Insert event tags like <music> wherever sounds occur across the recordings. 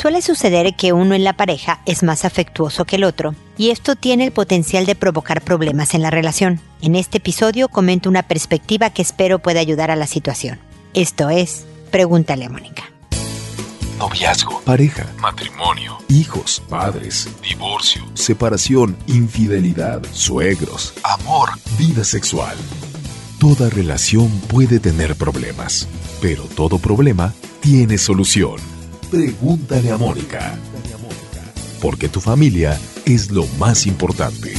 Suele suceder que uno en la pareja es más afectuoso que el otro, y esto tiene el potencial de provocar problemas en la relación. En este episodio comento una perspectiva que espero pueda ayudar a la situación. Esto es, pregúntale a Mónica. Noviazgo, pareja, matrimonio, hijos, padres, divorcio, separación, infidelidad, suegros, amor, vida sexual. Toda relación puede tener problemas, pero todo problema tiene solución. Pregúntale a Mónica. Porque tu familia es lo más importante.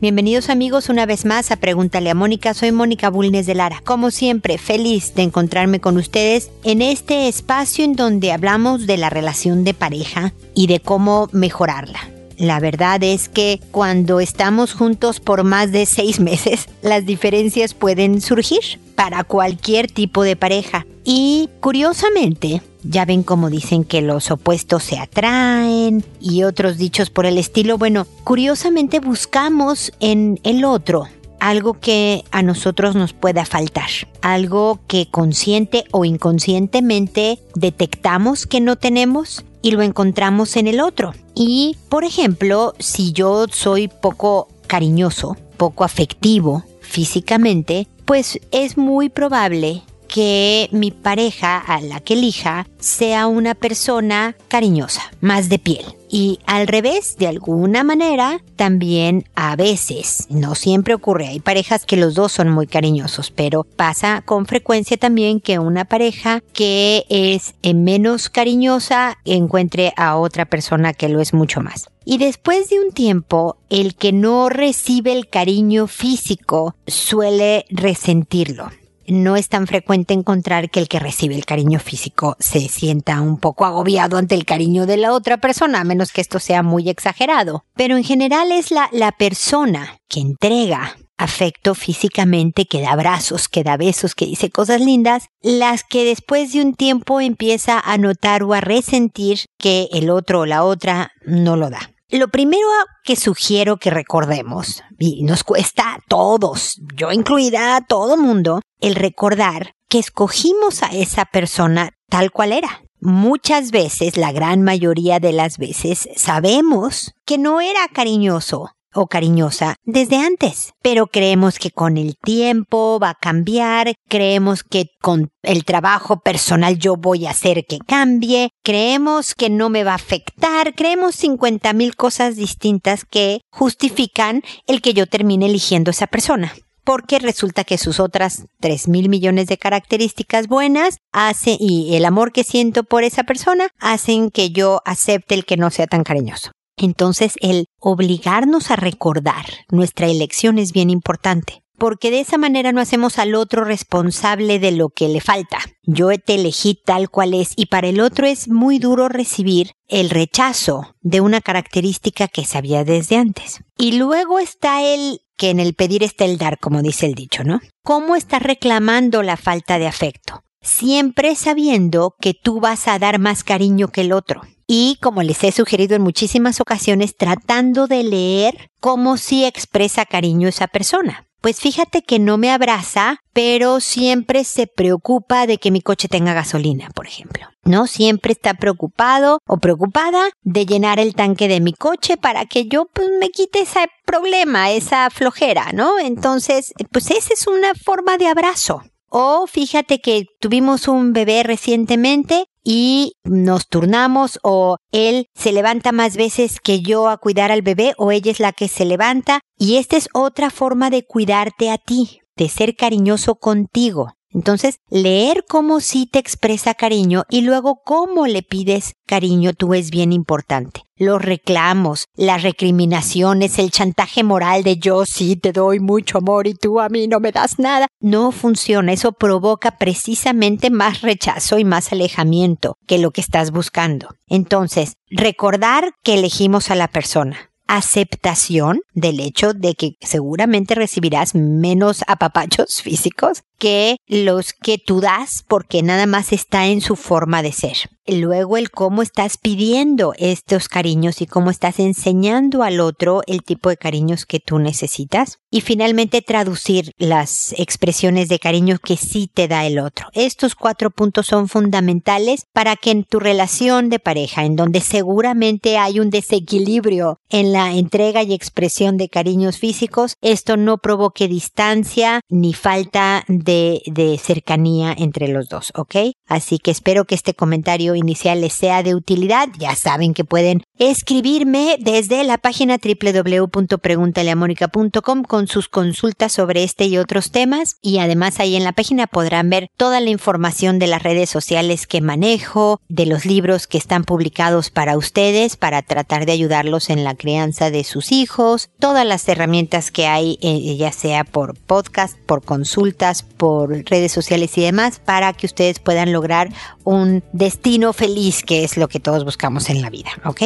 Bienvenidos amigos una vez más a Pregúntale a Mónica. Soy Mónica Bulnes de Lara. Como siempre, feliz de encontrarme con ustedes en este espacio en donde hablamos de la relación de pareja y de cómo mejorarla. La verdad es que cuando estamos juntos por más de seis <laughs> meses, las diferencias pueden surgir para cualquier tipo de pareja. Y curiosamente, ya ven cómo dicen que los opuestos se atraen y otros dichos por el estilo. Bueno, curiosamente buscamos en el otro algo que a nosotros nos pueda faltar, algo que consciente o inconscientemente detectamos que no tenemos y lo encontramos en el otro. Y, por ejemplo, si yo soy poco cariñoso, poco afectivo físicamente, pues es muy probable que mi pareja a la que elija sea una persona cariñosa, más de piel. Y al revés, de alguna manera, también a veces, no siempre ocurre, hay parejas que los dos son muy cariñosos, pero pasa con frecuencia también que una pareja que es menos cariñosa encuentre a otra persona que lo es mucho más. Y después de un tiempo, el que no recibe el cariño físico suele resentirlo no es tan frecuente encontrar que el que recibe el cariño físico se sienta un poco agobiado ante el cariño de la otra persona, a menos que esto sea muy exagerado. Pero en general es la, la persona que entrega afecto físicamente, que da abrazos, que da besos, que dice cosas lindas, las que después de un tiempo empieza a notar o a resentir que el otro o la otra no lo da. Lo primero que sugiero que recordemos, y nos cuesta a todos, yo incluida a todo mundo, el recordar que escogimos a esa persona tal cual era. Muchas veces, la gran mayoría de las veces, sabemos que no era cariñoso, o cariñosa desde antes, pero creemos que con el tiempo va a cambiar, creemos que con el trabajo personal yo voy a hacer que cambie, creemos que no me va a afectar, creemos 50 mil cosas distintas que justifican el que yo termine eligiendo esa persona porque resulta que sus otras 3 mil millones de características buenas hace y el amor que siento por esa persona hacen que yo acepte el que no sea tan cariñoso. Entonces el obligarnos a recordar nuestra elección es bien importante, porque de esa manera no hacemos al otro responsable de lo que le falta. Yo te elegí tal cual es y para el otro es muy duro recibir el rechazo de una característica que sabía desde antes. Y luego está el que en el pedir está el dar, como dice el dicho, ¿no? ¿Cómo estás reclamando la falta de afecto? Siempre sabiendo que tú vas a dar más cariño que el otro y, como les he sugerido en muchísimas ocasiones, tratando de leer cómo sí expresa cariño esa persona. Pues fíjate que no me abraza, pero siempre se preocupa de que mi coche tenga gasolina, por ejemplo. ¿No? Siempre está preocupado o preocupada de llenar el tanque de mi coche para que yo pues, me quite ese problema, esa flojera, ¿no? Entonces, pues esa es una forma de abrazo. O fíjate que tuvimos un bebé recientemente y nos turnamos o él se levanta más veces que yo a cuidar al bebé o ella es la que se levanta y esta es otra forma de cuidarte a ti, de ser cariñoso contigo. Entonces, leer cómo sí te expresa cariño y luego cómo le pides cariño tú es bien importante. Los reclamos, las recriminaciones, el chantaje moral de yo sí te doy mucho amor y tú a mí no me das nada, no funciona. Eso provoca precisamente más rechazo y más alejamiento que lo que estás buscando. Entonces, recordar que elegimos a la persona aceptación del hecho de que seguramente recibirás menos apapachos físicos que los que tú das porque nada más está en su forma de ser. Luego el cómo estás pidiendo estos cariños y cómo estás enseñando al otro el tipo de cariños que tú necesitas. Y finalmente traducir las expresiones de cariño que sí te da el otro. Estos cuatro puntos son fundamentales para que en tu relación de pareja, en donde seguramente hay un desequilibrio en la entrega y expresión de cariños físicos, esto no provoque distancia ni falta de, de cercanía entre los dos, ¿ok? Así que espero que este comentario inicial les sea de utilidad. Ya saben que pueden escribirme desde la página www.preguntaleamónica.com con sus consultas sobre este y otros temas y además ahí en la página podrán ver toda la información de las redes sociales que manejo, de los libros que están publicados para ustedes para tratar de ayudarlos en la crianza de sus hijos, todas las herramientas que hay eh, ya sea por podcast, por consultas, por redes sociales y demás para que ustedes puedan lograr un destino feliz que es lo que todos buscamos en la vida, ¿ok?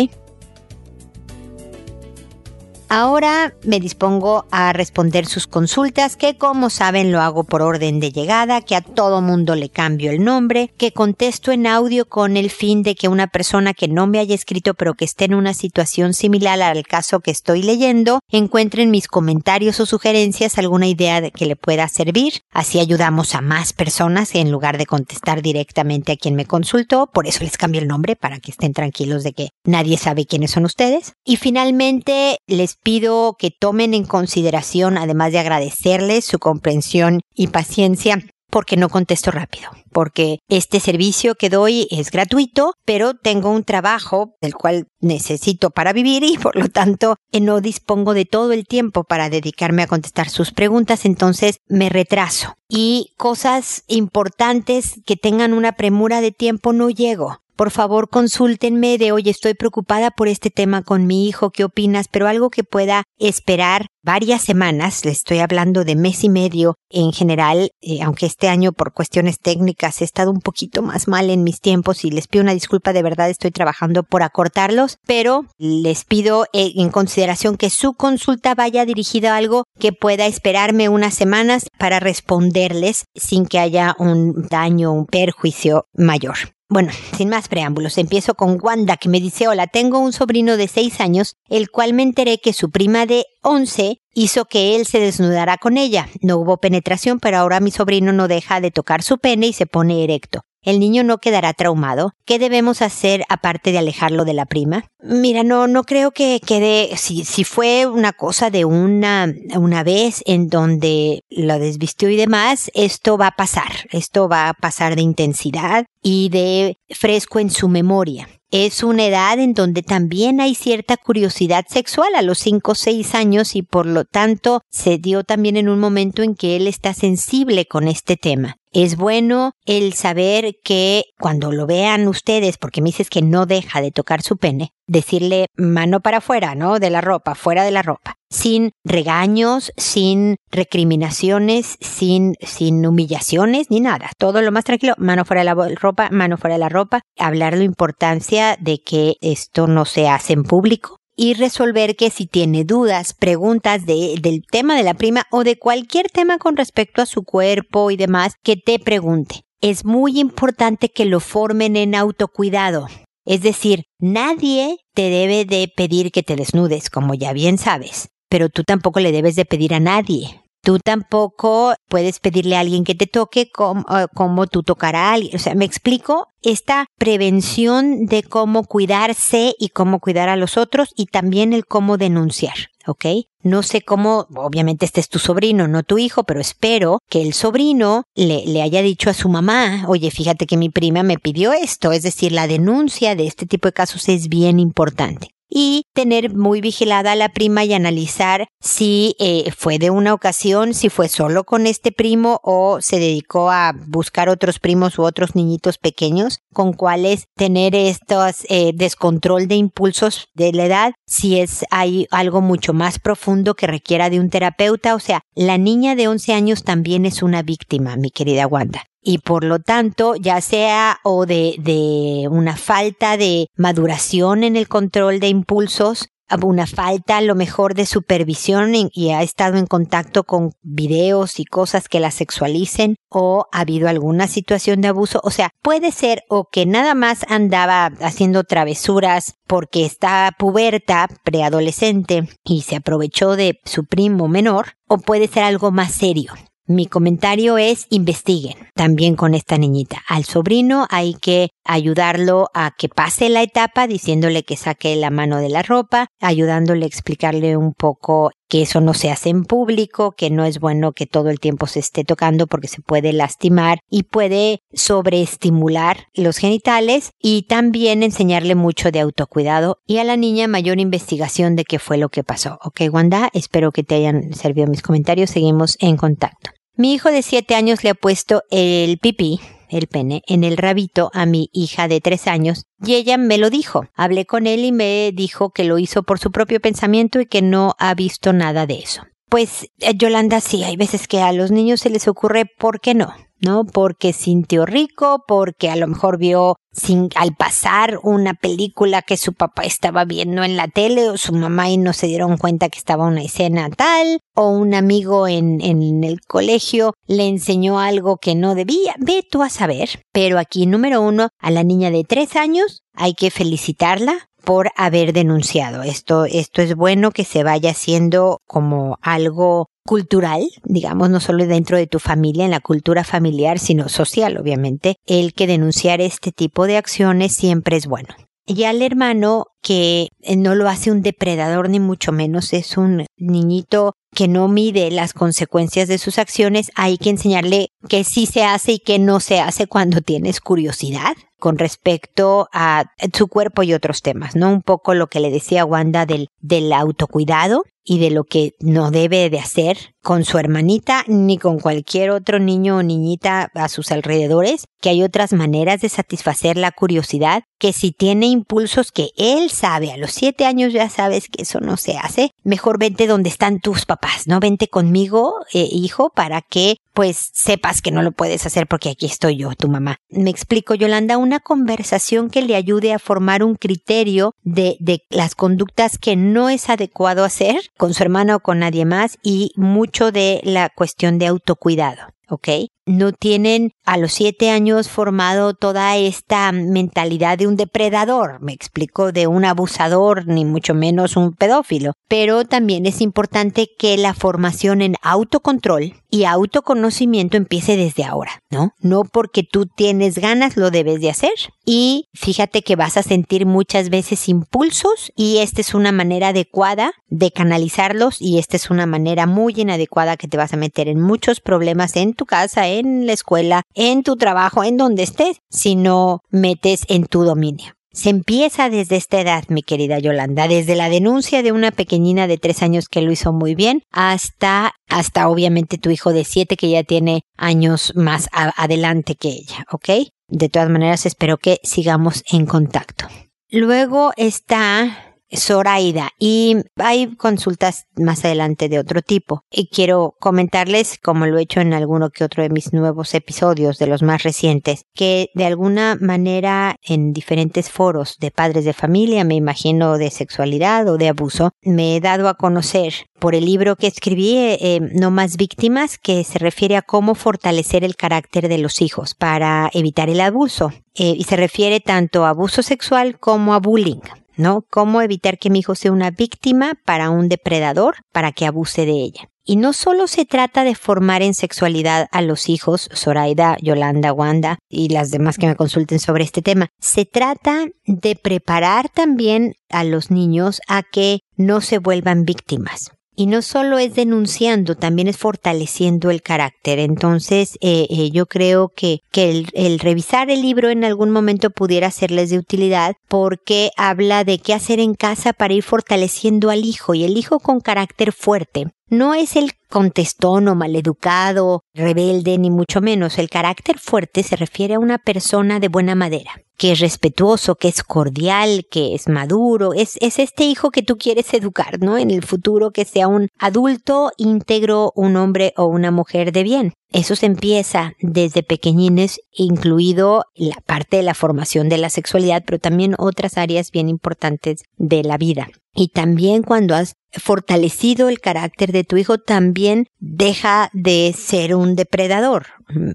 Ahora me dispongo a responder sus consultas, que como saben lo hago por orden de llegada, que a todo mundo le cambio el nombre, que contesto en audio con el fin de que una persona que no me haya escrito pero que esté en una situación similar al caso que estoy leyendo, encuentre en mis comentarios o sugerencias alguna idea de que le pueda servir. Así ayudamos a más personas en lugar de contestar directamente a quien me consultó, por eso les cambio el nombre para que estén tranquilos de que nadie sabe quiénes son ustedes. Y finalmente les pido que tomen en consideración, además de agradecerles su comprensión y paciencia, porque no contesto rápido, porque este servicio que doy es gratuito, pero tengo un trabajo del cual necesito para vivir y por lo tanto eh, no dispongo de todo el tiempo para dedicarme a contestar sus preguntas, entonces me retraso. Y cosas importantes que tengan una premura de tiempo no llego por favor consúltenme de hoy estoy preocupada por este tema con mi hijo, ¿qué opinas? Pero algo que pueda esperar varias semanas, le estoy hablando de mes y medio en general, eh, aunque este año por cuestiones técnicas he estado un poquito más mal en mis tiempos y les pido una disculpa, de verdad estoy trabajando por acortarlos, pero les pido eh, en consideración que su consulta vaya dirigida a algo que pueda esperarme unas semanas para responderles sin que haya un daño, un perjuicio mayor. Bueno, sin más preámbulos, empiezo con Wanda que me dice, hola, tengo un sobrino de 6 años, el cual me enteré que su prima de 11 hizo que él se desnudara con ella. No hubo penetración, pero ahora mi sobrino no deja de tocar su pene y se pone erecto el niño no quedará traumado. ¿Qué debemos hacer aparte de alejarlo de la prima? Mira, no, no creo que quede, si, si fue una cosa de una, una vez en donde lo desvistió y demás, esto va a pasar. Esto va a pasar de intensidad y de fresco en su memoria. Es una edad en donde también hay cierta curiosidad sexual a los 5 o 6 años y por lo tanto se dio también en un momento en que él está sensible con este tema. Es bueno el saber que cuando lo vean ustedes, porque me dices que no deja de tocar su pene, decirle mano para afuera, ¿no? De la ropa, fuera de la ropa. Sin regaños, sin recriminaciones, sin, sin humillaciones, ni nada. Todo lo más tranquilo, mano fuera de la ropa, mano fuera de la ropa. Hablar la importancia de que esto no se hace en público, y resolver que si tiene dudas, preguntas de, del tema de la prima o de cualquier tema con respecto a su cuerpo y demás, que te pregunte. Es muy importante que lo formen en autocuidado. Es decir, nadie te debe de pedir que te desnudes, como ya bien sabes, pero tú tampoco le debes de pedir a nadie Tú tampoco puedes pedirle a alguien que te toque como, como tú tocar a alguien. O sea, me explico esta prevención de cómo cuidarse y cómo cuidar a los otros y también el cómo denunciar. ¿ok? No sé cómo, obviamente este es tu sobrino, no tu hijo, pero espero que el sobrino le, le, haya dicho a su mamá, oye, fíjate que mi prima me pidió esto, es decir, la denuncia de este tipo de casos es bien importante y tener muy vigilada a la prima y analizar si eh, fue de una ocasión, si fue solo con este primo o se dedicó a buscar otros primos u otros niñitos pequeños con cuales tener estos eh, descontrol de impulsos de la edad, si es hay algo mucho más profundo que requiera de un terapeuta, o sea, la niña de 11 años también es una víctima, mi querida Wanda y por lo tanto, ya sea o de, de una falta de maduración en el control de impulsos, una falta a lo mejor de supervisión y ha estado en contacto con videos y cosas que la sexualicen o ha habido alguna situación de abuso. O sea, puede ser o que nada más andaba haciendo travesuras porque está puberta, preadolescente y se aprovechó de su primo menor o puede ser algo más serio. Mi comentario es investiguen también con esta niñita. Al sobrino hay que ayudarlo a que pase la etapa diciéndole que saque la mano de la ropa, ayudándole a explicarle un poco que eso no se hace en público, que no es bueno que todo el tiempo se esté tocando porque se puede lastimar y puede sobreestimular los genitales y también enseñarle mucho de autocuidado y a la niña mayor investigación de qué fue lo que pasó. Ok, Wanda, espero que te hayan servido mis comentarios. Seguimos en contacto. Mi hijo de 7 años le ha puesto el pipí el pene, en el rabito a mi hija de tres años y ella me lo dijo. Hablé con él y me dijo que lo hizo por su propio pensamiento y que no ha visto nada de eso. Pues eh, Yolanda, sí, hay veces que a los niños se les ocurre, ¿por qué no? ¿No? Porque sintió rico, porque a lo mejor vio sin, al pasar una película que su papá estaba viendo en la tele o su mamá y no se dieron cuenta que estaba una escena tal, o un amigo en, en el colegio le enseñó algo que no debía, ve tú a saber. Pero aquí, número uno, a la niña de tres años hay que felicitarla por haber denunciado. Esto, esto es bueno que se vaya haciendo como algo cultural, digamos, no solo dentro de tu familia, en la cultura familiar, sino social, obviamente, el que denunciar este tipo de acciones siempre es bueno. Ya el hermano que no lo hace un depredador ni mucho menos, es un niñito que no mide las consecuencias de sus acciones, hay que enseñarle qué sí se hace y qué no se hace cuando tienes curiosidad con respecto a su cuerpo y otros temas, ¿no? Un poco lo que le decía Wanda del, del autocuidado y de lo que no debe de hacer con su hermanita ni con cualquier otro niño o niñita a sus alrededores, que hay otras maneras de satisfacer la curiosidad, que si tiene impulsos que él sabe, a los siete años ya sabes que eso no se hace, mejor vente donde están tus papás, ¿no? Vente conmigo, eh, hijo, para que pues sepas que no lo puedes hacer porque aquí estoy yo, tu mamá. Me explico, Yolanda, una conversación que le ayude a formar un criterio de, de las conductas que no es adecuado hacer con su hermana o con nadie más y mucho de la cuestión de autocuidado. ¿Ok? No tienen a los siete años formado toda esta mentalidad de un depredador, me explico, de un abusador, ni mucho menos un pedófilo. Pero también es importante que la formación en autocontrol y autoconocimiento empiece desde ahora, ¿no? No porque tú tienes ganas lo debes de hacer. Y fíjate que vas a sentir muchas veces impulsos y esta es una manera adecuada de canalizarlos y esta es una manera muy inadecuada que te vas a meter en muchos problemas en tu casa, en la escuela, en tu trabajo, en donde estés, si no metes en tu dominio. Se empieza desde esta edad, mi querida Yolanda, desde la denuncia de una pequeñina de tres años que lo hizo muy bien, hasta, hasta obviamente tu hijo de siete que ya tiene años más adelante que ella, ¿ok? De todas maneras, espero que sigamos en contacto. Luego está Zoraida y hay consultas más adelante de otro tipo. Y quiero comentarles como lo he hecho en alguno que otro de mis nuevos episodios de los más recientes que de alguna manera en diferentes foros de padres de familia me imagino de sexualidad o de abuso me he dado a conocer por el libro que escribí eh, No más víctimas que se refiere a cómo fortalecer el carácter de los hijos para evitar el abuso. Eh, y se refiere tanto a abuso sexual como a bullying ¿no? Cómo evitar que mi hijo sea una víctima para un depredador para que abuse de ella. Y no solo se trata de formar en sexualidad a los hijos, Zoraida, Yolanda, Wanda y las demás que me consulten sobre este tema, se trata de preparar también a los niños a que no se vuelvan víctimas. Y no solo es denunciando, también es fortaleciendo el carácter. Entonces, eh, eh, yo creo que, que el, el, revisar el libro en algún momento pudiera serles de utilidad porque habla de qué hacer en casa para ir fortaleciendo al hijo y el hijo con carácter fuerte. No es el contestón o maleducado, rebelde, ni mucho menos. El carácter fuerte se refiere a una persona de buena madera que es respetuoso, que es cordial, que es maduro, es, es este hijo que tú quieres educar, ¿no? En el futuro que sea un adulto íntegro, un hombre o una mujer de bien. Eso se empieza desde pequeñines, incluido la parte de la formación de la sexualidad, pero también otras áreas bien importantes de la vida. Y también cuando has fortalecido el carácter de tu hijo, también deja de ser un depredador.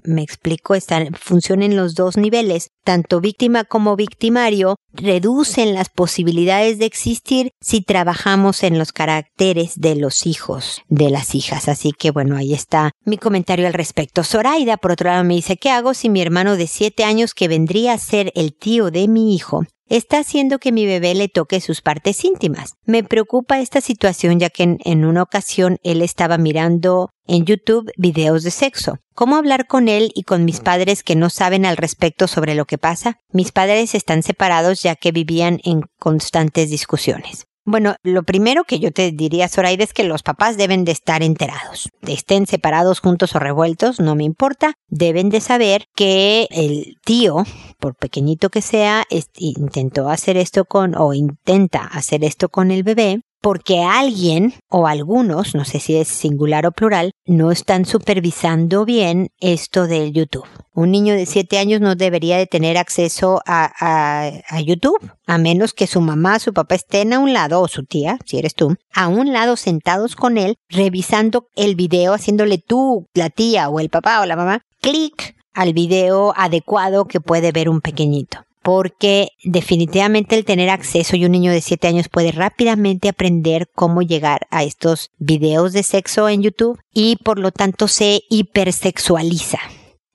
Me explico, están, funcionan los dos niveles. Tanto víctima como victimario reducen las posibilidades de existir si trabajamos en los caracteres de los hijos, de las hijas. Así que bueno, ahí está mi comentario al respecto. Zoraida, por otro lado, me dice, ¿qué hago si mi hermano de siete años que vendría a ser el tío de mi hijo está haciendo que mi bebé le toque sus partes íntimas. Me preocupa esta situación ya que en, una ocasión él estaba mirando en YouTube videos de sexo. ¿Cómo hablar con él y con mis padres que no saben al respecto sobre lo que pasa? Mis padres están separados ya que vivían en constantes discusiones. Bueno, lo primero que yo te diría, Zoraida, es que los papás deben de estar enterados. Estén separados, juntos o revueltos, no me importa. Deben de saber que el tío, por pequeñito que sea, intentó hacer esto con, o intenta hacer esto con el bebé, porque alguien o algunos, no sé si es singular o plural, no están supervisando bien esto del YouTube. Un niño de 7 años no debería de tener acceso a, a, YouTube, a menos que su mamá, su papá estén a un lado, o su tía, si eres tú, a un lado sentados con él, revisando el video, haciéndole tú, la tía o el papá o la mamá, clic al video adecuado que puede ver un pequeñito porque definitivamente el tener acceso y un niño de 7 años puede rápidamente aprender cómo llegar a estos videos de sexo en YouTube y por lo tanto se hipersexualiza.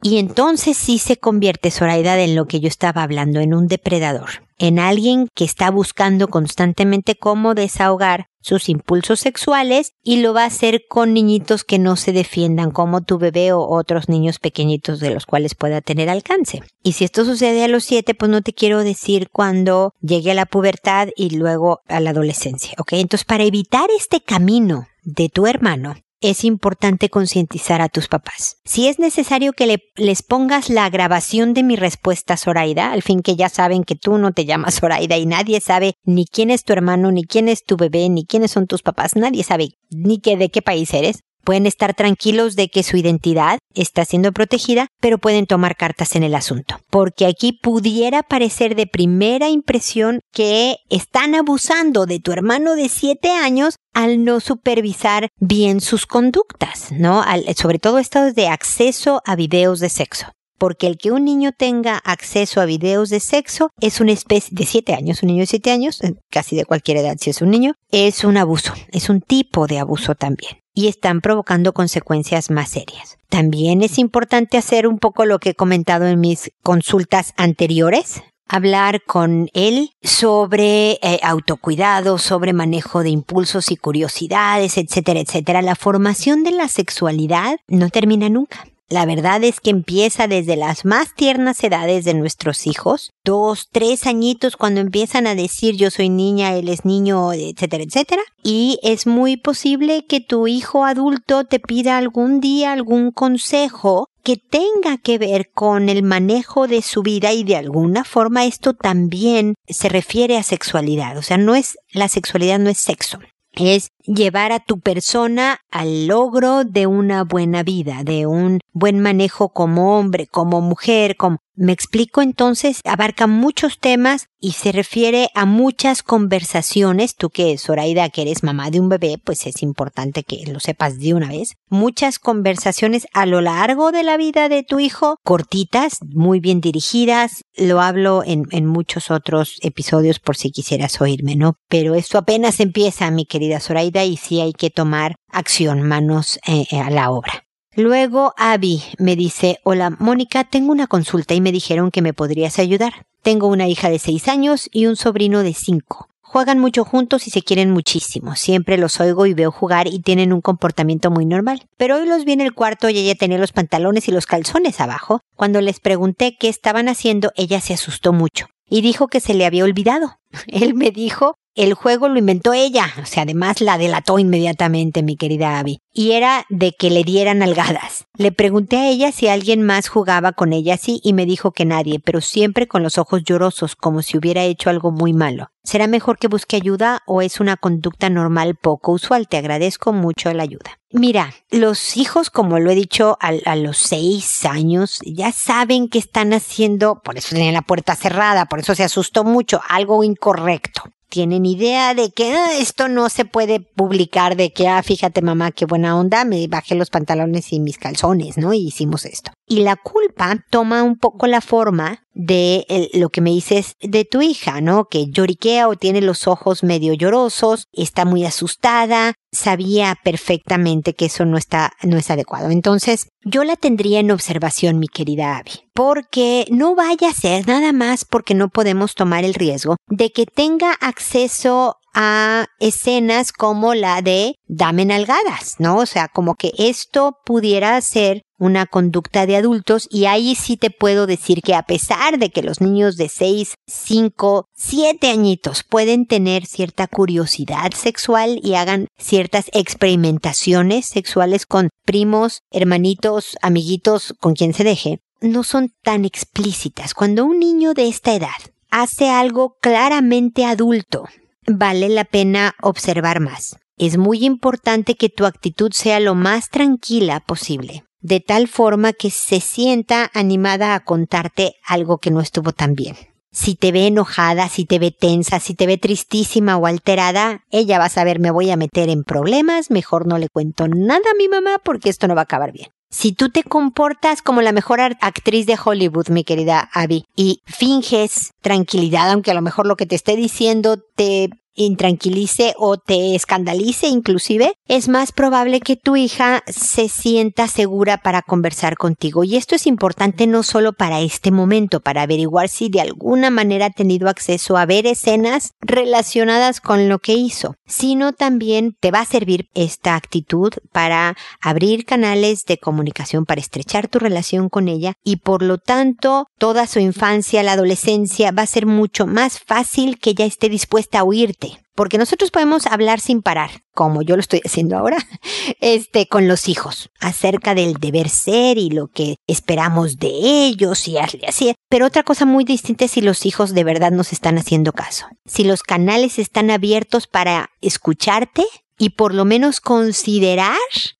Y entonces sí se convierte Zoraida en lo que yo estaba hablando, en un depredador, en alguien que está buscando constantemente cómo desahogar sus impulsos sexuales y lo va a hacer con niñitos que no se defiendan como tu bebé o otros niños pequeñitos de los cuales pueda tener alcance. Y si esto sucede a los siete, pues no te quiero decir cuando llegue a la pubertad y luego a la adolescencia, ¿ok? Entonces para evitar este camino de tu hermano, es importante concientizar a tus papás. Si es necesario que les pongas la grabación de mi respuesta, Zoraida, al fin que ya saben que tú no te llamas Zoraida y nadie sabe ni quién es tu hermano, ni quién es tu bebé, ni quiénes son tus papás, nadie sabe ni qué de qué país eres. Pueden estar tranquilos de que su identidad está siendo protegida, pero pueden tomar cartas en el asunto. Porque aquí pudiera parecer de primera impresión que están abusando de tu hermano de 7 años al no supervisar bien sus conductas, ¿no? sobre todo estados de acceso a videos de sexo porque el que un niño tenga acceso a videos de sexo es una especie de 7 años, un niño de 7 años, eh, casi de cualquier edad si es un niño, es un abuso, es un tipo de abuso también y están provocando consecuencias más serias. También es importante hacer un poco lo que he comentado en mis consultas anteriores, hablar con él sobre eh, autocuidado, sobre manejo de impulsos y curiosidades, etcétera, etcétera. La formación de la sexualidad no termina nunca. La verdad es que empieza desde las más tiernas edades de nuestros hijos, dos, tres añitos cuando empiezan a decir yo soy niña, él es niño, etcétera, etcétera. Y es muy posible que tu hijo adulto te pida algún día algún consejo que tenga que ver con el manejo de su vida y de alguna forma esto también se refiere a sexualidad. O sea, no es, la sexualidad no es sexo es llevar a tu persona al logro de una buena vida, de un buen manejo como hombre, como mujer, como me explico entonces, abarca muchos temas y se refiere a muchas conversaciones. Tú que, Zoraida, que eres mamá de un bebé, pues es importante que lo sepas de una vez. Muchas conversaciones a lo largo de la vida de tu hijo, cortitas, muy bien dirigidas. Lo hablo en, muchos otros episodios por si quisieras oírme, ¿no? Pero esto apenas empieza, mi querida Zoraida, y sí hay que tomar acción, manos eh, a la obra. Luego Abby me dice, hola Mónica, tengo una consulta y me dijeron que me podrías ayudar. Tengo una hija de seis años y un sobrino de cinco. Juegan mucho juntos y se quieren muchísimo. Siempre los oigo y veo jugar y tienen un comportamiento muy normal. Pero hoy los vi en el cuarto y ella tenía los pantalones y los calzones abajo. Cuando les pregunté qué estaban haciendo, ella se asustó mucho y dijo que se le había olvidado. <laughs> Él me dijo el juego lo inventó ella, o sea, además la delató inmediatamente, mi querida Abby, y era de que le dieran algadas. Le pregunté a ella si alguien más jugaba con ella así y me dijo que nadie, pero siempre con los ojos llorosos, como si hubiera hecho algo muy malo. ¿Será mejor que busque ayuda o es una conducta normal poco usual? Te agradezco mucho la ayuda. Mira, los hijos, como lo he dicho, a, los seis años ya saben que están haciendo, por eso tienen la puerta cerrada, por eso se asustó mucho, algo incorrecto tienen idea de que ah, esto no se puede publicar, de que, ah, fíjate mamá, qué buena onda, me bajé los pantalones y mis calzones, ¿no? Y hicimos esto. Y la culpa toma un poco la forma de lo que me dices de tu hija, ¿no? Que lloriquea o tiene los ojos medio llorosos, está muy asustada, sabía perfectamente que eso no está, no es adecuado. Entonces, yo la tendría en observación, mi querida Abby, porque no vaya a ser nada más porque no podemos tomar el riesgo de que tenga acceso a escenas como la de dame nalgadas, ¿no? O sea, como que esto pudiera ser una conducta de adultos y ahí sí te puedo decir que a pesar de que los niños de 6, 5, 7 añitos pueden tener cierta curiosidad sexual y hagan ciertas experimentaciones sexuales con primos, hermanitos, amiguitos, con quien se deje, no son tan explícitas. Cuando un niño de esta edad hace algo claramente adulto, vale la pena observar más. Es muy importante que tu actitud sea lo más tranquila posible, de tal forma que se sienta animada a contarte algo que no estuvo tan bien. Si te ve enojada, si te ve tensa, si te ve tristísima o alterada, ella va a saber me voy a meter en problemas, mejor no le cuento nada a mi mamá porque esto no va a acabar bien. Si tú te comportas como la mejor actriz de Hollywood, mi querida Abby, y finges tranquilidad, aunque a lo mejor lo que te esté diciendo te intranquilice o te escandalice inclusive, es más probable que tu hija se sienta segura para conversar contigo. Y esto es importante no solo para este momento, para averiguar si de alguna manera ha tenido acceso a ver escenas relacionadas con lo que hizo, sino también te va a servir esta actitud para abrir canales de comunicación, para estrechar tu relación con ella y por lo tanto toda su infancia, la adolescencia va a ser mucho más fácil que ella esté dispuesta a oírte porque nosotros podemos hablar sin parar, como yo lo estoy haciendo ahora, <laughs> este, con los hijos, acerca del deber ser y lo que esperamos de ellos y así. Pero otra cosa muy distinta es si los hijos de verdad nos están haciendo caso. Si los canales están abiertos para escucharte y por lo menos considerar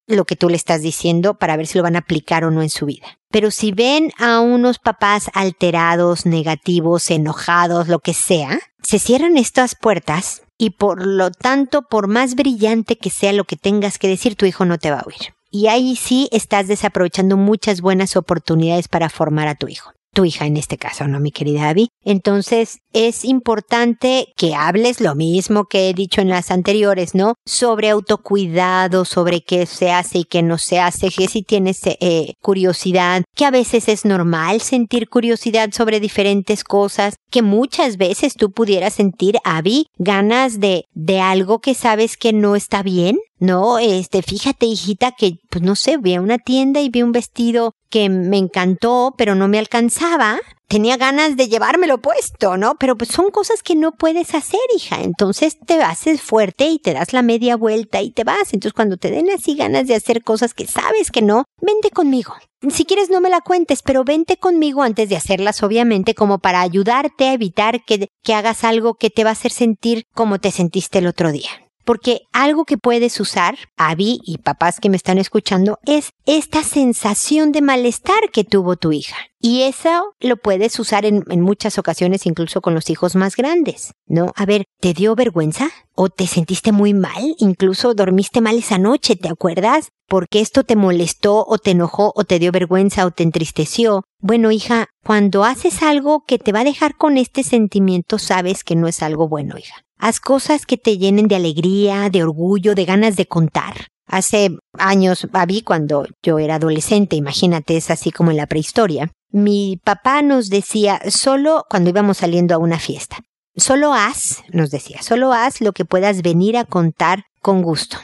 lo que tú le estás diciendo para ver si lo van a aplicar o no en su vida. Pero si ven a unos papás alterados, negativos, enojados, lo que sea, se cierran estas puertas y por lo tanto, por más brillante que sea lo que tengas que decir, tu hijo no te va a oír. Y ahí sí estás desaprovechando muchas buenas oportunidades para formar a tu hijo tu hija en este caso, ¿no, mi querida Abby? Entonces, es importante que hables lo mismo que he dicho en las anteriores, ¿no? Sobre autocuidado, sobre qué se hace y qué no se hace, que si tienes eh, curiosidad, que a veces es normal sentir curiosidad sobre diferentes cosas, que muchas veces tú pudieras sentir, Abby, ganas de, de algo que sabes que no está bien, no, este, fíjate, hijita, que, pues no sé, vi a una tienda y vi un vestido que me encantó, pero no me alcanzaba. Tenía ganas de llevármelo puesto, ¿no? Pero pues son cosas que no puedes hacer, hija. Entonces te haces fuerte y te das la media vuelta y te vas. Entonces cuando te den así ganas de hacer cosas que sabes que no, vente conmigo. Si quieres no me la cuentes, pero vente conmigo antes de hacerlas, obviamente, como para ayudarte a evitar que, que hagas algo que te va a hacer sentir como te sentiste el otro día. Porque algo que puedes usar, Abby y papás que me están escuchando, es esta sensación de malestar que tuvo tu hija. Y eso lo puedes usar en, muchas ocasiones, incluso con los hijos más grandes, ¿no? A ver, ¿te dio vergüenza? ¿O te sentiste muy mal? Incluso dormiste mal esa noche, ¿te acuerdas? Porque esto te molestó o te enojó o te dio vergüenza o te entristeció. Bueno, hija, cuando haces algo que te va a dejar con este sentimiento, sabes que no es algo bueno, hija. Haz cosas que te llenen de alegría, de orgullo, de ganas de contar. Hace años, Babi, cuando yo era adolescente, imagínate, es así como en la prehistoria, mi papá nos decía, solo cuando íbamos saliendo a una fiesta, solo haz, nos decía, solo haz lo que puedas venir a contar con gusto.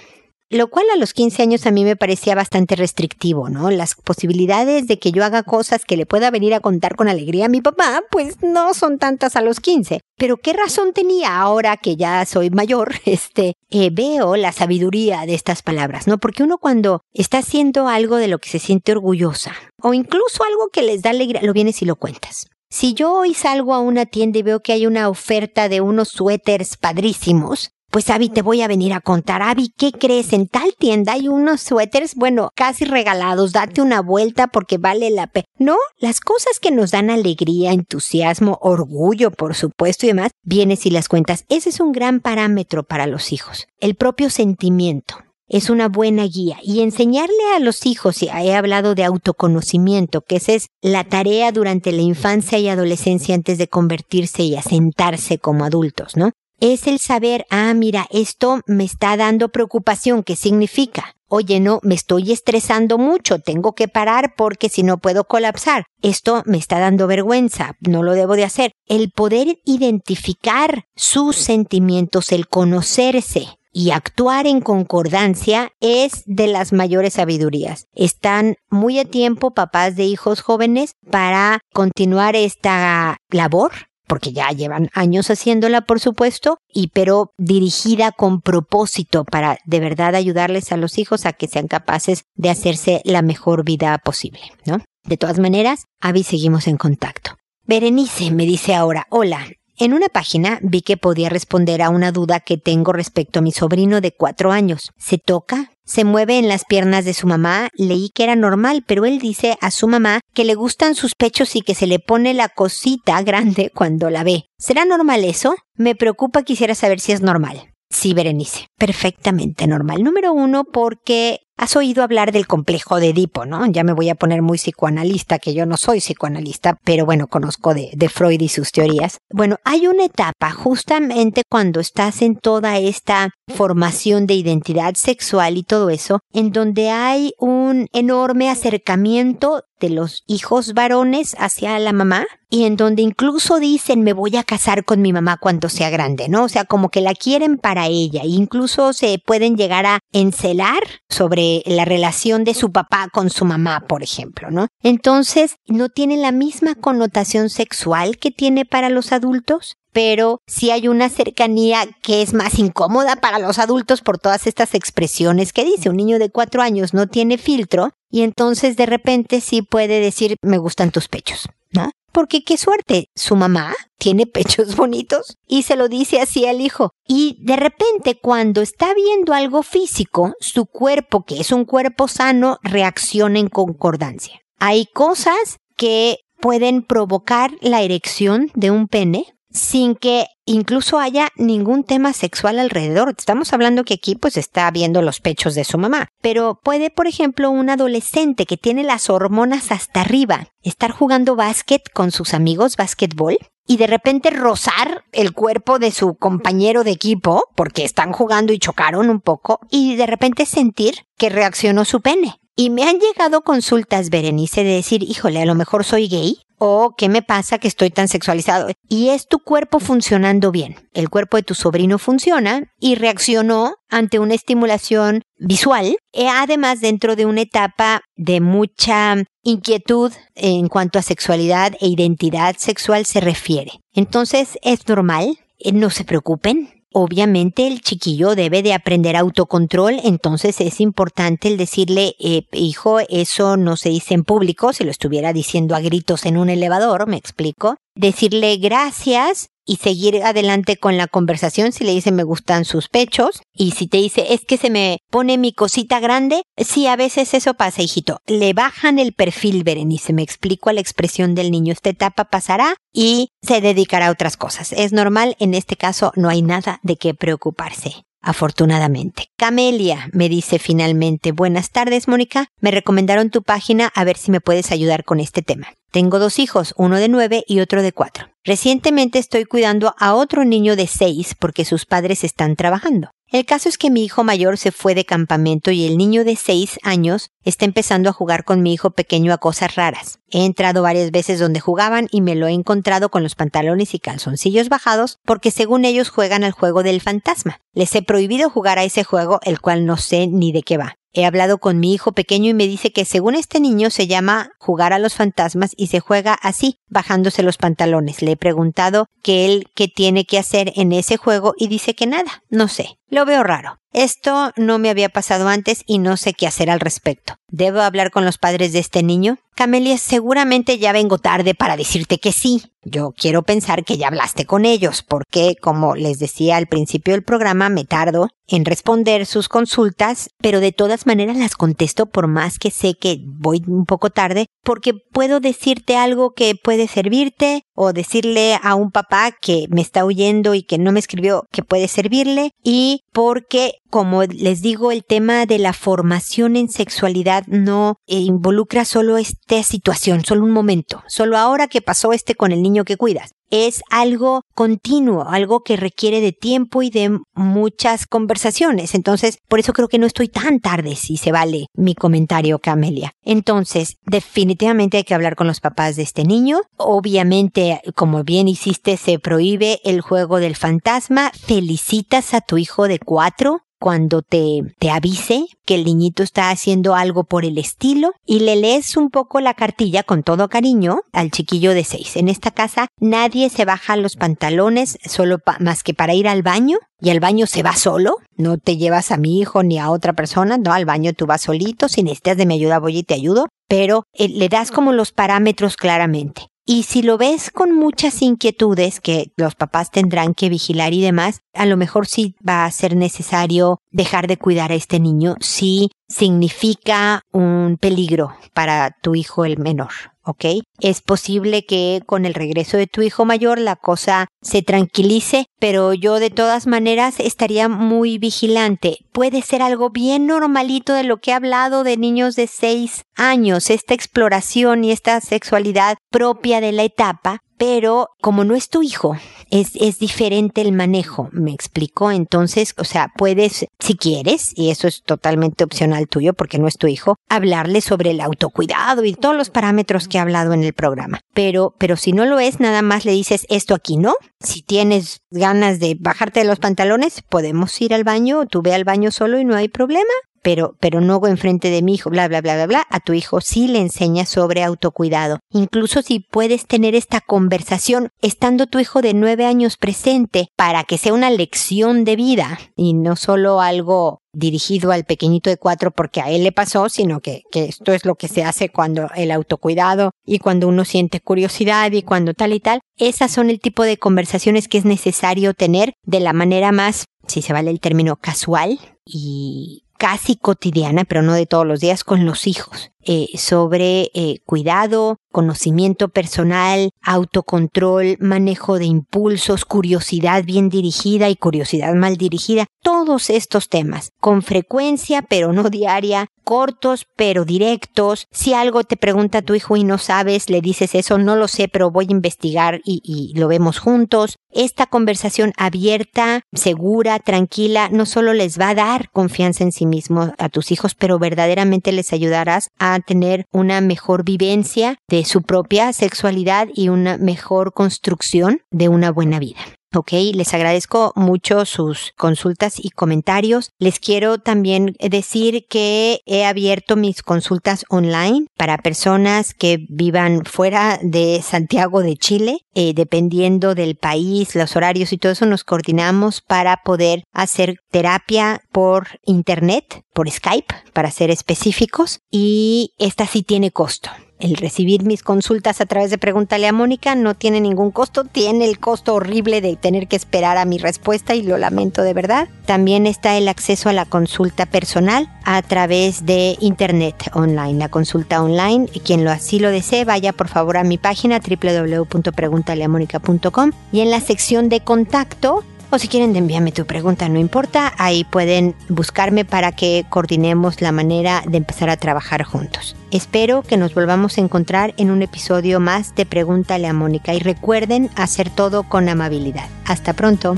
Lo cual a los 15 años a mí me parecía bastante restrictivo, ¿no? Las posibilidades de que yo haga cosas que le pueda venir a contar con alegría a mi papá, pues no son tantas a los 15. Pero qué razón tenía ahora que ya soy mayor, <laughs> este, eh, veo la sabiduría de estas palabras, ¿no? Porque uno cuando está haciendo algo de lo que se siente orgullosa, o incluso algo que les da alegría, lo vienes y lo cuentas. Si yo hoy salgo a una tienda y veo que hay una oferta de unos suéteres padrísimos, pues Abby, te voy a venir a contar. Abby, ¿qué crees? En tal tienda hay unos suéteres, bueno, casi regalados. Date una vuelta porque vale la pena. No, las cosas que nos dan alegría, entusiasmo, orgullo, por supuesto, y demás, vienes y las cuentas. Ese es un gran parámetro para los hijos. El propio sentimiento es una buena guía y enseñarle a los hijos, y he hablado de autoconocimiento, que esa es la tarea durante la infancia y adolescencia antes de convertirse y asentarse como adultos, ¿no? Es el saber, ah, mira, esto me está dando preocupación, ¿qué significa? Oye, no, me estoy estresando mucho, tengo que parar porque si no puedo colapsar. Esto me está dando vergüenza, no lo debo de hacer. El poder identificar sus sentimientos, el conocerse, y actuar en concordancia es de las mayores sabidurías. Están muy a tiempo papás de hijos jóvenes para continuar esta labor porque ya llevan años haciéndola, por supuesto, y pero dirigida con propósito para de verdad ayudarles a los hijos a que sean capaces de hacerse la mejor vida posible, ¿no? De todas maneras, Avi seguimos en contacto. Berenice me dice ahora, hola, en una página vi que podía responder a una duda que tengo respecto a mi sobrino de cuatro años. ¿Se toca? ¿Se mueve en las piernas de su mamá? Leí que era normal, pero él dice a su mamá que le gustan sus pechos y que se le pone la cosita grande cuando la ve. ¿Será normal eso? Me preocupa, quisiera saber si es normal. Sí, Berenice, perfectamente normal. Número uno, porque Has oído hablar del complejo de Edipo, ¿no? Ya me voy a poner muy psicoanalista, que yo no soy psicoanalista, pero bueno, conozco de, de, Freud y sus teorías. Bueno, hay una etapa justamente cuando estás en toda esta formación de identidad sexual y todo eso, en donde hay un enorme acercamiento de los hijos varones hacia la mamá y en donde incluso dicen me voy a casar con mi mamá cuando sea grande, ¿no? O sea, como que la quieren para ella, incluso se pueden llegar a encelar sobre la relación de su papá con su mamá, por ejemplo, ¿no? Entonces, no tiene la misma connotación sexual que tiene para los adultos, pero sí hay una cercanía que es más incómoda para los adultos por todas estas expresiones que dice. Un niño de cuatro años no tiene filtro y entonces de repente sí puede decir me gustan tus pechos, ¿no? Porque qué suerte, su mamá tiene <laughs> pechos bonitos y se lo dice así al hijo. Y de repente cuando está viendo algo físico, su cuerpo, que es un cuerpo sano, reacciona en concordancia. Hay cosas que pueden provocar la erección de un pene sin que incluso haya ningún tema sexual alrededor. Estamos hablando que aquí pues está viendo los pechos de su mamá. Pero puede, por ejemplo, un adolescente que tiene las hormonas hasta arriba, estar jugando básquet con sus amigos, básquetbol, y de repente rozar el cuerpo de su compañero de equipo, porque están jugando y chocaron un poco, y de repente sentir que reaccionó su pene. Y me han llegado consultas, Berenice, de decir, híjole, a lo mejor soy gay, o qué me pasa que estoy tan sexualizado. Y es tu cuerpo funcionando bien. El cuerpo de tu sobrino funciona y reaccionó ante una estimulación visual, e además dentro de una etapa de mucha inquietud en cuanto a sexualidad e identidad sexual se refiere. Entonces es normal, eh, no se preocupen, Obviamente el chiquillo debe de aprender autocontrol, entonces es importante el decirle, eh, hijo, eso no se dice en público, si lo estuviera diciendo a gritos en un elevador, me explico. Decirle gracias y seguir adelante con la conversación si le dice me gustan sus pechos y si te dice es que se me pone mi cosita grande, sí, a veces eso pasa, hijito. Le bajan el perfil, Berenice, me explico a la expresión del niño. Esta etapa pasará y se dedicará a otras cosas. Es normal, en este caso no hay nada de qué preocuparse afortunadamente. Camelia me dice finalmente, buenas tardes Mónica, me recomendaron tu página a ver si me puedes ayudar con este tema. Tengo dos hijos, uno de nueve y otro de cuatro. Recientemente estoy cuidando a otro niño de seis porque sus padres están trabajando. El caso es que mi hijo mayor se fue de campamento y el niño de seis años está empezando a jugar con mi hijo pequeño a cosas raras. He entrado varias veces donde jugaban y me lo he encontrado con los pantalones y calzoncillos bajados porque según ellos juegan al juego del fantasma. Les he prohibido jugar a ese juego, el cual no sé ni de qué va. He hablado con mi hijo pequeño y me dice que según este niño se llama jugar a los fantasmas y se juega así, bajándose los pantalones. Le he preguntado que él qué tiene que hacer en ese juego y dice que nada, no sé. Lo veo raro. Esto no me había pasado antes y no sé qué hacer al respecto. ¿Debo hablar con los padres de este niño? Camelia, seguramente ya vengo tarde para decirte que sí. Yo quiero pensar que ya hablaste con ellos, porque, como les decía al principio del programa, me tardo en responder sus consultas, pero de todas maneras las contesto por más que sé que voy un poco tarde, porque puedo decirte algo que puede servirte o decirle a un papá que me está oyendo y que no me escribió que puede servirle y porque como les digo, el tema de la formación en sexualidad no eh, involucra solo esta situación, solo un momento, solo ahora que pasó este con el niño que cuidas es algo continuo, algo que requiere de tiempo y de muchas conversaciones. Entonces, por eso creo que no estoy tan tarde, si se vale mi comentario, Camelia. Entonces, definitivamente hay que hablar con los papás de este niño. Obviamente, como bien hiciste, se prohíbe el juego del fantasma. Felicitas a tu hijo de cuatro cuando te, te avise que el niñito está haciendo algo por el estilo y le lees un poco la cartilla con todo cariño al chiquillo de seis. En esta casa nadie se baja los pantalones solo más que para ir al baño y al baño se va solo. No te llevas a mi hijo ni a otra persona, no, al baño tú vas solito. Si necesitas de mi ayuda voy y te ayudo. Pero eh, le das como los parámetros claramente. Y si lo ves con muchas inquietudes que los papás tendrán que vigilar y demás, a lo mejor sí va a ser necesario dejar de cuidar a este niño si significa un peligro para tu hijo el menor. ¿Ok? Es posible que con el regreso de tu hijo mayor la cosa se tranquilice, pero yo de todas maneras estaría muy vigilante. Puede ser algo bien normalito de lo que he hablado de niños de seis años, esta exploración y esta sexualidad propia de la etapa, pero como no es tu hijo, es, es diferente el manejo, me explicó. Entonces, o sea, puedes, si quieres, y eso es totalmente opcional tuyo porque no es tu hijo, hablarle sobre el autocuidado y todos los parámetros que he hablado en el programa. Pero, pero si no lo es, nada más le dices esto aquí, ¿no? Si tienes ganas de bajarte de los pantalones, podemos ir al baño, tú ve al baño solo y no hay problema pero, pero no enfrente de mi hijo, bla, bla, bla, bla, bla, a tu hijo sí le enseñas sobre autocuidado. Incluso si puedes tener esta conversación estando tu hijo de nueve años presente para que sea una lección de vida y no solo algo dirigido al pequeñito de cuatro porque a él le pasó, sino que, que esto es lo que se hace cuando el autocuidado y cuando uno siente curiosidad y cuando tal y tal. Esas son el tipo de conversaciones que es necesario tener de la manera más, si se vale el término, casual y casi cotidiana, pero no de todos los días, con los hijos, eh, sobre eh, cuidado, conocimiento personal, autocontrol, manejo de impulsos, curiosidad bien dirigida y curiosidad mal dirigida, todos estos temas, con frecuencia pero no diaria, cortos pero directos. Si algo te pregunta tu hijo y no sabes, le dices eso, no lo sé, pero voy a investigar y, y lo vemos juntos. Esta conversación abierta, segura, tranquila, no solo les va a dar confianza en sí mismo a tus hijos, pero verdaderamente les ayudarás a tener una mejor vivencia de su propia sexualidad y una mejor construcción de una buena vida. Ok, les agradezco mucho sus consultas y comentarios. Les quiero también decir que he abierto mis consultas online para personas que vivan fuera de Santiago de Chile. Eh, dependiendo del país, los horarios y todo eso, nos coordinamos para poder hacer terapia por internet, por Skype, para ser específicos. Y esta sí tiene costo el recibir mis consultas a través de Pregúntale a Mónica no tiene ningún costo, tiene el costo horrible de tener que esperar a mi respuesta y lo lamento de verdad. También está el acceso a la consulta personal a través de internet online, la consulta online. Quien lo así lo desee, vaya por favor a mi página www.preguntaleamónica.com y en la sección de contacto o si quieren envíame tu pregunta, no importa, ahí pueden buscarme para que coordinemos la manera de empezar a trabajar juntos. Espero que nos volvamos a encontrar en un episodio más de Pregúntale a Mónica y recuerden hacer todo con amabilidad. Hasta pronto.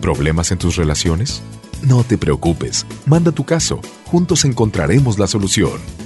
¿Problemas en tus relaciones? No te preocupes, manda tu caso, juntos encontraremos la solución